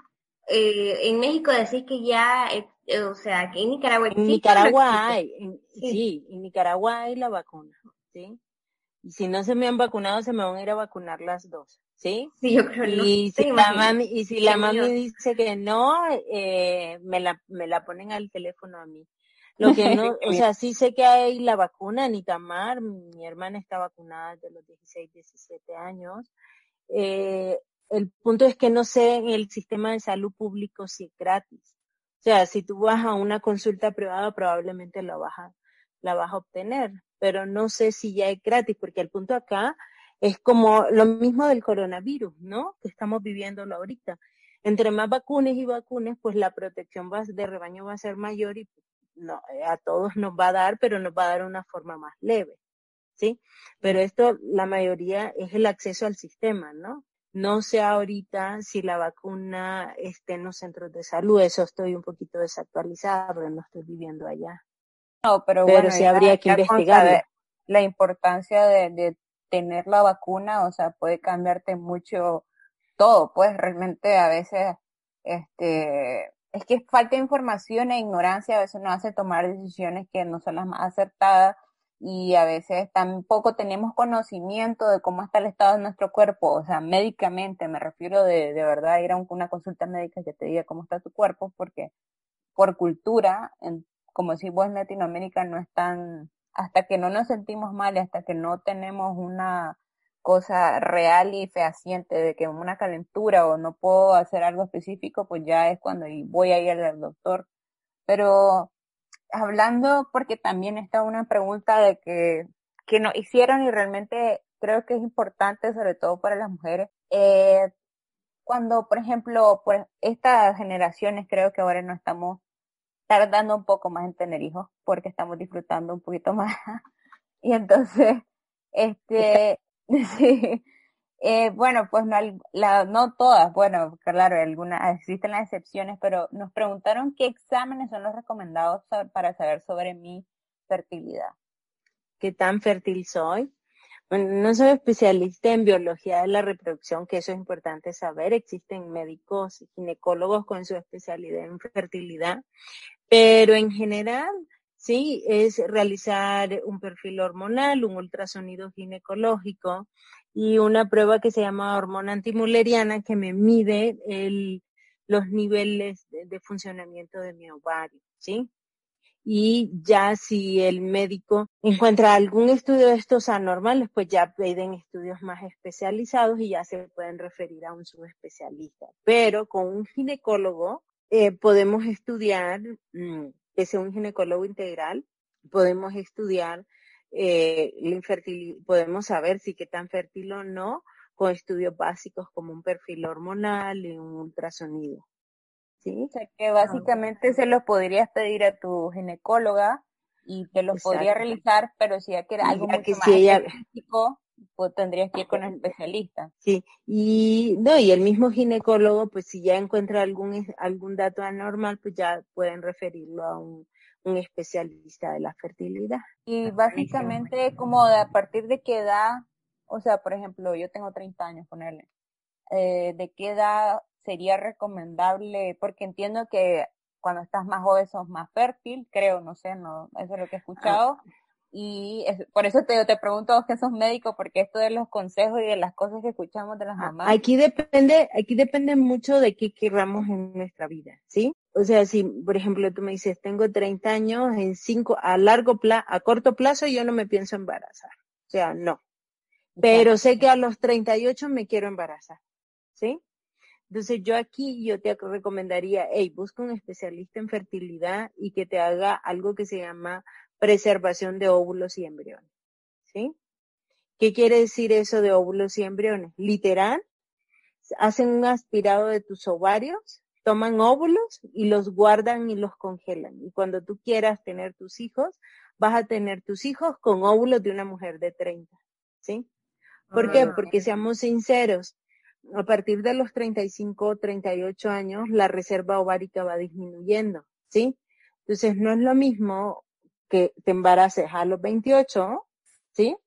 eh, en México decís que ya, eh, o sea, que en Nicaragua En no Nicaragua hay, en- Sí. sí, en Nicaragua hay la vacuna, ¿sí? Y si no se me han vacunado, se me van a ir a vacunar las dos, ¿sí? Sí, yo creo no Y sé, si la mami, y si la mami miedo. dice que no, eh, me la, me la ponen al teléfono a mí. *laughs* Lo que no, o sea, sí sé que hay la vacuna, Nitamar, mi hermana está vacunada desde los 16, 17 años. Eh, el punto es que no sé en el sistema de salud público si es gratis. O sea, si tú vas a una consulta privada, probablemente la vas a, la vas a obtener, pero no sé si ya es gratis, porque el punto acá Es como lo mismo del coronavirus, ¿no? Que estamos viviéndolo ahorita. Entre más vacunas y vacunas, pues la protección de rebaño va a ser mayor y no, a todos nos va a dar, pero nos va a dar una forma más leve, ¿sí? Pero esto, la mayoría es el acceso al sistema, ¿no? No sé ahorita si la vacuna esté en los centros de salud, eso estoy un poquito desactualizada porque no estoy viviendo allá. No, pero, Pero bueno, sí habría que ya de La importancia de, de tener la vacuna, o sea, puede cambiarte mucho todo, pues realmente a veces, este, es que falta información e ignorancia a veces nos hace tomar decisiones que no son las más acertadas y a veces tampoco tenemos conocimiento de cómo está el estado de nuestro cuerpo, o sea, médicamente, me refiero de, de verdad ir a un- una consulta médica que te diga cómo está tu cuerpo, porque por cultura, en, como decís vos en Latinoamérica, no es tan, hasta que no nos sentimos mal hasta que no tenemos una cosa real y fehaciente de que una calentura o no puedo hacer algo específico, pues ya es cuando voy a ir al doctor. Pero hablando, porque también está una pregunta de que, que nos hicieron y realmente creo que es importante, sobre todo para las mujeres, eh, cuando, por ejemplo, pues estas generaciones creo que ahora no estamos tardando un poco más en tener hijos porque estamos disfrutando un poquito *laughs* más. Y entonces, este, *laughs* sí, eh, bueno, pues no, todas, bueno, claro, algunas, existen las excepciones, pero nos preguntaron qué exámenes son los recomendados para saber sobre mi fertilidad. ¿Qué tan fértil soy? Bueno, no soy especialista en biología de la reproducción, que eso es importante saber. Existen médicos y ginecólogos con su especialidad en fertilidad, pero en general, sí, es realizar un perfil hormonal, un ultrasonido ginecológico y una prueba que se llama hormona antimuleriana que me mide el, los niveles de, funcionamiento de mi ovario, ¿sí? y ya si el médico encuentra algún estudio de estos anormales, pues ya piden estudios más especializados y ya se pueden referir a un subespecialista. Pero con un ginecólogo eh, podemos estudiar, mm, que sea un ginecólogo integral, podemos estudiar eh, la infertilidad, podemos saber si qué tan fértil o no con estudios básicos como un perfil hormonal y un ultrasonido. ¿Sí? O sea, que básicamente se los podrías pedir a tu ginecóloga y te los podría realizar, pero si ya que era algo ya mucho que más si ella- específico, pues tendrías que ir con el especialista. Sí, y no, y el mismo ginecólogo, pues si ya encuentra algún, algún dato anormal, pues ya pueden referirlo a un, un especialista de la fertilidad. Y básicamente, como de a partir de qué edad, o sea, por ejemplo, yo tengo 30 años, ponerle, eh, ¿de qué edad sería recomendable? Porque entiendo que cuando estás más joven sos más fértil, creo, no sé, no, eso es lo que he escuchado. Y es- por eso te, te pregunto a vos que sos médico, porque esto de los consejos y de las cosas que escuchamos de las mamás. Aquí depende, aquí depende mucho de qué querramos en nuestra vida, ¿sí? O sea, si, por ejemplo, tú me dices, tengo 30 años, en cinco, a largo plazo, a corto plazo yo no me pienso embarazar. O sea, no. Pero sé que a los 38 me quiero embarazar, ¿sí? Entonces yo aquí yo te recomendaría, hey, busca un especialista en fertilidad y que te haga algo que se llama preservación de óvulos y embriones, ¿sí? ¿Qué quiere decir eso de óvulos y embriones? Literal, hacen un aspirado de tus ovarios, toman óvulos y los guardan y los congelan. Y cuando tú quieras tener tus hijos, vas a tener tus hijos con óvulos de una mujer de 30, ¿sí? ¿Por qué? Ah. Porque seamos sinceros, a partir de los 35 o 38 años, la reserva ovárica va disminuyendo, ¿sí? Entonces, no es lo mismo que te embaraces a los 28, ¿sí?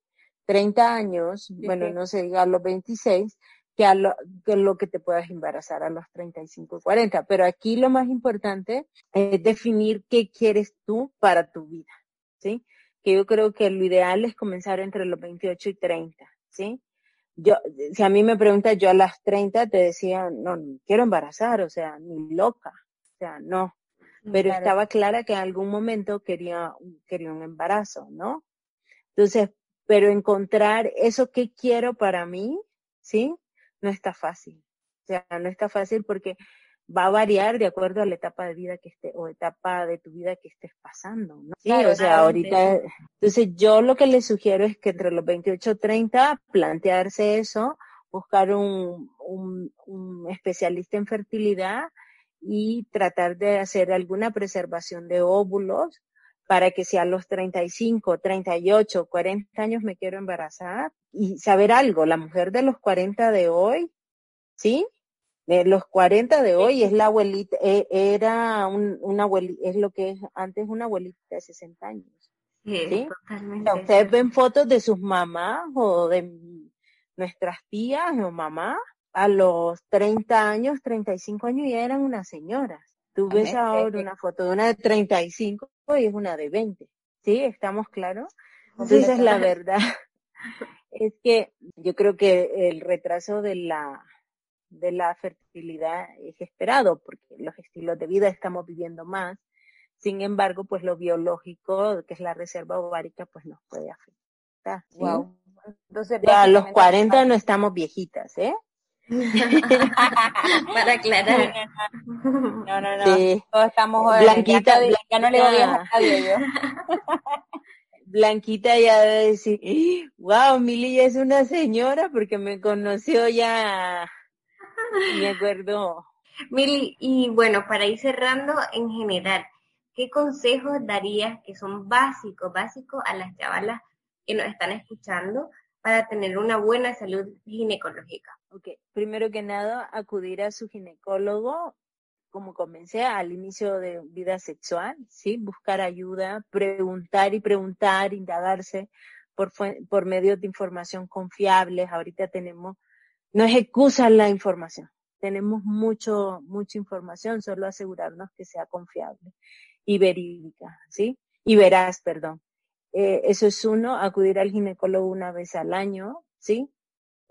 30 años, bueno, sí. no se diga a los 26, que a lo que, lo que te puedas embarazar a los 35 y 40. Pero aquí lo más importante es definir qué quieres tú para tu vida, ¿sí? Que yo creo que lo ideal es comenzar entre los 28 y 30, ¿sí? Yo, si a mí me preguntas, yo a las 30 te decía, no, ni quiero embarazar, o sea, ni loca, o sea, no. Pero Claro. estaba clara que en algún momento quería, quería un embarazo, ¿no? Entonces, pero encontrar eso que quiero para mí, ¿sí? No está fácil. O sea, no está fácil porque va a variar de acuerdo a la etapa de vida que esté o etapa de tu vida que estés pasando, ¿no? Sí, Claro, o sea, ahorita, entonces yo lo que les sugiero es que entre los 28 y 30 plantearse eso, buscar un, un, un especialista en fertilidad y tratar de hacer alguna preservación de óvulos para que si a los 35, 38, 40 años me quiero embarazar y saber algo, la mujer de los 40 de hoy, ¿sí? De los 40 de hoy es la abuelita, eh, era un, una abuelita, es lo que es antes una abuelita de 60 años. Sí, ¿Sí? totalmente. Ustedes ven fotos de sus mamás o de nuestras tías o mamás a los 30 años, 35 años y eran unas señoras. Tú ves Amén. ahora una foto de una de 35 y es una de 20. ¿Sí? ¿Estamos claros? Entonces la verdad *laughs* es que yo creo que el retraso de la de la fertilidad es esperado porque los estilos de vida estamos viviendo más. Sin embargo, pues lo biológico, que es la reserva ovárica, pues nos puede afectar. ¿sí? Wow. Entonces, Ya a los básicamente- 40 no estamos viejitas, ¿eh? *laughs* Para aclarar. No, no, no. Sí. Todos estamos jóvenes. Blanquita, ya, no- ya no le Blanquita. vieja a nadie yo. *laughs* Blanquita ya debe decir, wow, Mili ya es una señora porque me conoció ya, me acuerdo. Mili, y bueno, para ir cerrando en general, ¿qué consejos darías que son básicos, básicos a las chavalas que nos están escuchando para tener una buena salud ginecológica? Ok, primero que nada, acudir a su ginecólogo, como comencé al inicio de vida sexual, ¿sí? Buscar ayuda, preguntar y preguntar, indagarse por, por medios de información confiables. Ahorita tenemos, no es excusa la información, tenemos mucho, mucha información, solo asegurarnos que sea confiable y verídica, ¿sí? Y veraz, perdón. Eh, eso es uno, acudir al ginecólogo una vez al año, ¿sí?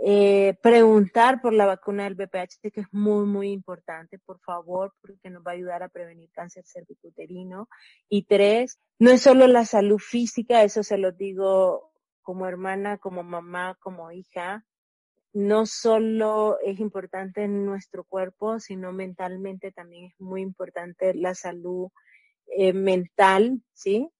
Eh, preguntar por la vacuna del BPH, que es muy, muy importante, por favor, porque nos va a ayudar a prevenir cáncer cervicuterino. Y tres, no es solo la salud física, eso se lo digo como hermana, como mamá, como hija. No solo es importante en nuestro cuerpo, sino mentalmente también es muy importante la salud eh, mental, ¿sí?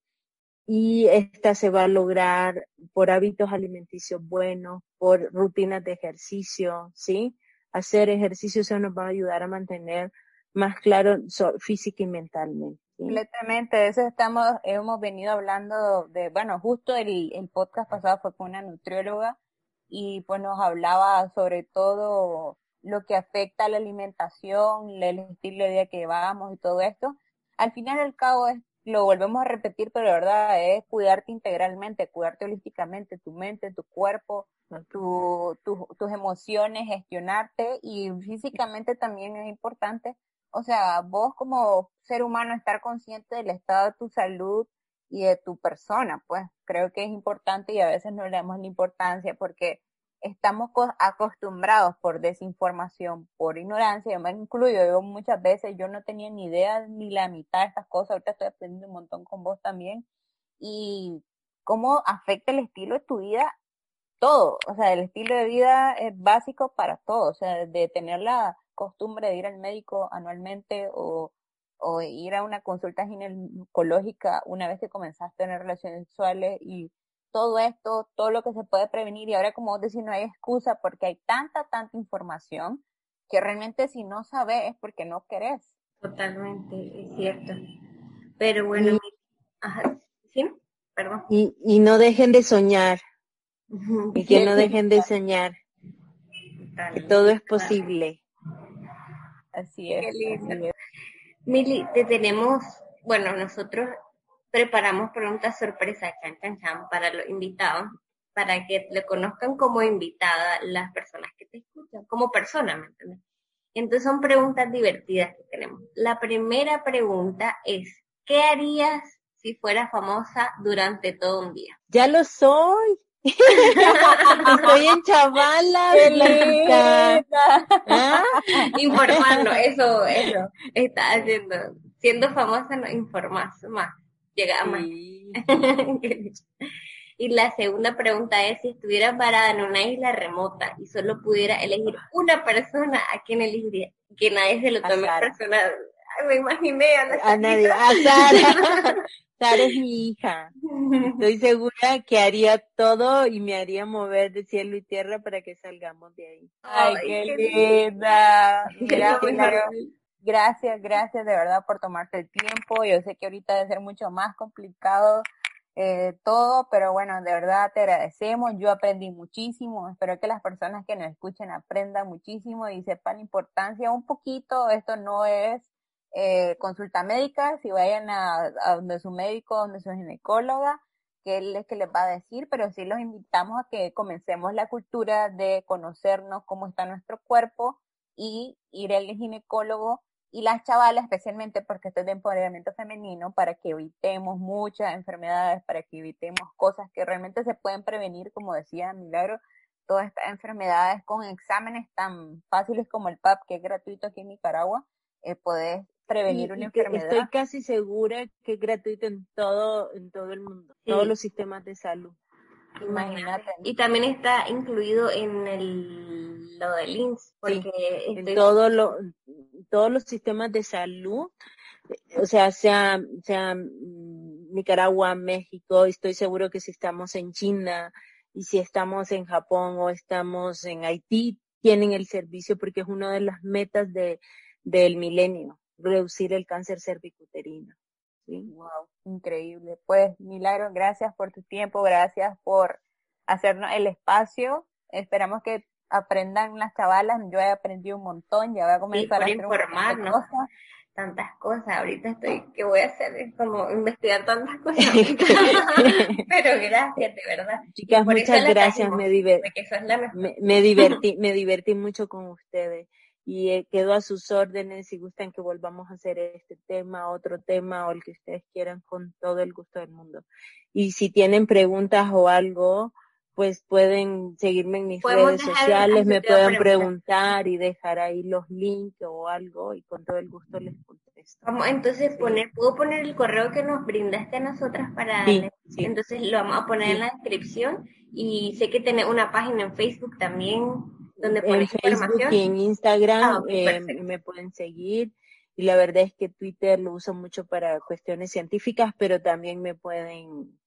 Y esta se va a lograr por hábitos alimenticios buenos, por rutinas de ejercicio, ¿sí? Hacer ejercicio eso nos va a ayudar a mantener más claro so- física y mentalmente. ¿sí? Completamente, de eso estamos, hemos venido hablando de, bueno, justo el, el podcast pasado fue con una nutrióloga y pues nos hablaba sobre todo lo que afecta a la alimentación, el estilo de vida que llevamos y todo esto. Al final al cabo es, lo volvemos a repetir, pero la verdad es cuidarte integralmente, cuidarte holísticamente, tu mente, tu cuerpo, tu, tu- tus emociones, gestionarte y físicamente también es importante. O sea, vos como ser humano estar consciente del estado de tu salud y de tu persona, pues creo que es importante y a veces no le damos la importancia porque estamos co- acostumbrados por desinformación, por ignorancia, yo me incluyo, yo muchas veces yo no tenía ni idea ni la mitad de estas cosas, ahorita estoy aprendiendo un montón con vos también y cómo afecta el estilo de tu vida todo, o sea, el estilo de vida es básico para todo, o sea, de tener la costumbre de ir al médico anualmente o, o ir a una consulta ginecológica una vez que comenzaste a tener relaciones sexuales y todo esto, todo lo que se puede prevenir y ahora como vos decís no hay excusa porque hay tanta, tanta información que realmente si no sabes es porque no querés. Totalmente, es cierto. Pero bueno, Y- ajá, ¿sí? Perdón. Y, y no dejen de soñar, y que no dejen de soñar, que todo es posible. Así es. Qué lindo. así es. Mili, te tenemos, bueno, nosotros preparamos preguntas sorpresa, chan, chan, chan, para los invitados, para que le conozcan como invitada las personas que te escuchan, como persona, ¿me entiendes? Entonces son preguntas divertidas que tenemos. La primera pregunta es, ¿qué harías si fueras famosa durante todo un día? Ya lo soy. *laughs* Estoy en Chavala. ¿Ah? *laughs* Informando, eso, eso, está haciendo, siendo famosa no informas más, llega más. Sí. *laughs* Y la segunda pregunta es, si estuviera parada en una isla remota y solo pudiera elegir una persona, ¿a quién elegiría? Que nadie se lo tome personal. Ay, me imaginé a, a nadie. A Sara. *laughs* Sara es mi hija. Estoy segura que haría todo y me haría mover de cielo y tierra para que salgamos de ahí. Ay, qué, linda. Gracias, gracias de verdad por tomarte el tiempo. Yo sé que ahorita debe ser mucho más complicado eh, todo, pero bueno, de verdad te agradecemos. Yo aprendí muchísimo. Espero que las personas que nos escuchen aprendan muchísimo y sepan la importancia un poquito. Esto no es eh, consulta médica, si vayan a, donde su médico, donde su ginecóloga, que él es que les va a decir, pero sí los invitamos a que comencemos la cultura de conocernos cómo está nuestro cuerpo y ir al ginecólogo y las chavalas especialmente porque esto es de empoderamiento femenino para que evitemos muchas enfermedades, para que evitemos cosas que realmente se pueden prevenir, como decía Milagro, todas estas enfermedades con exámenes tan fáciles como el PAP, que es gratuito aquí en Nicaragua, eh, podés prevenir una enfermedad. Estoy casi segura que es gratuito en todo, en todo el mundo, todos los sistemas de salud. Imagínate. Y también está incluido en el lo del INS, porque en todo lo, todos los sistemas de salud, o sea, sea, sea Nicaragua, México, estoy seguro que si estamos en China y si estamos en Japón o estamos en Haití, tienen el servicio porque es una de las metas de, del milenio reducir el cáncer cervicuterino. ¿Sí? Wow, increíble. Pues, Milagro, gracias por tu tiempo, gracias por hacernos el espacio. Esperamos que aprendan las chavalas. Yo he aprendido un montón, ya voy a comenzar a hacer informarnos. Cosas. Tantas cosas, ahorita estoy, ¿qué voy a hacer? Es como investigar tantas *laughs* cosas. *laughs* Pero gracias, de verdad. Chicas, muchas gracias, me, me, me divertí, me divertí mucho con ustedes y eh, quedo a sus órdenes si gustan que volvamos a hacer este tema, otro tema o el que ustedes quieran con todo el gusto del mundo. Y si tienen preguntas o algo, pues pueden seguirme en mis redes sociales, me pueden preguntar. y dejar ahí los links o algo y con todo el gusto les contesto. Vamos entonces poner, puedo poner el correo que nos brindaste a nosotras para entonces lo vamos a poner en la descripción y sé que tiene una página en Facebook también donde en Facebook y en Instagram ah, eh, me pueden seguir y la verdad es que Twitter lo uso mucho para cuestiones científicas, pero también me pueden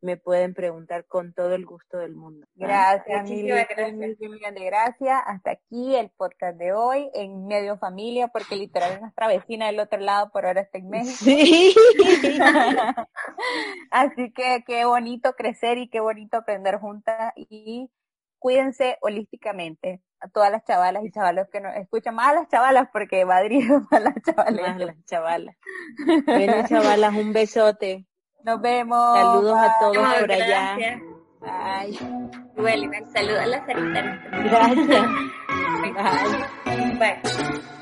me pueden preguntar con todo el gusto del mundo. Gracias, mil, gracias. de gracias. Hasta aquí el podcast de hoy en Medio Familia, porque literal es nuestra vecina del otro lado, por ahora está en México. Sí. *laughs* Así que qué bonito crecer y qué bonito aprender juntas y cuídense holísticamente a todas las chavalas y chavalos que nos escuchan, más a las chavalas porque Madrid a las chavalas. Más a las chavalas. Bueno, *laughs* chavalas, un besote. Nos vemos. Saludos a todos por allá. Bye. Bueno, saludos a la Sarita. Gracias. *laughs* Bye. Bye.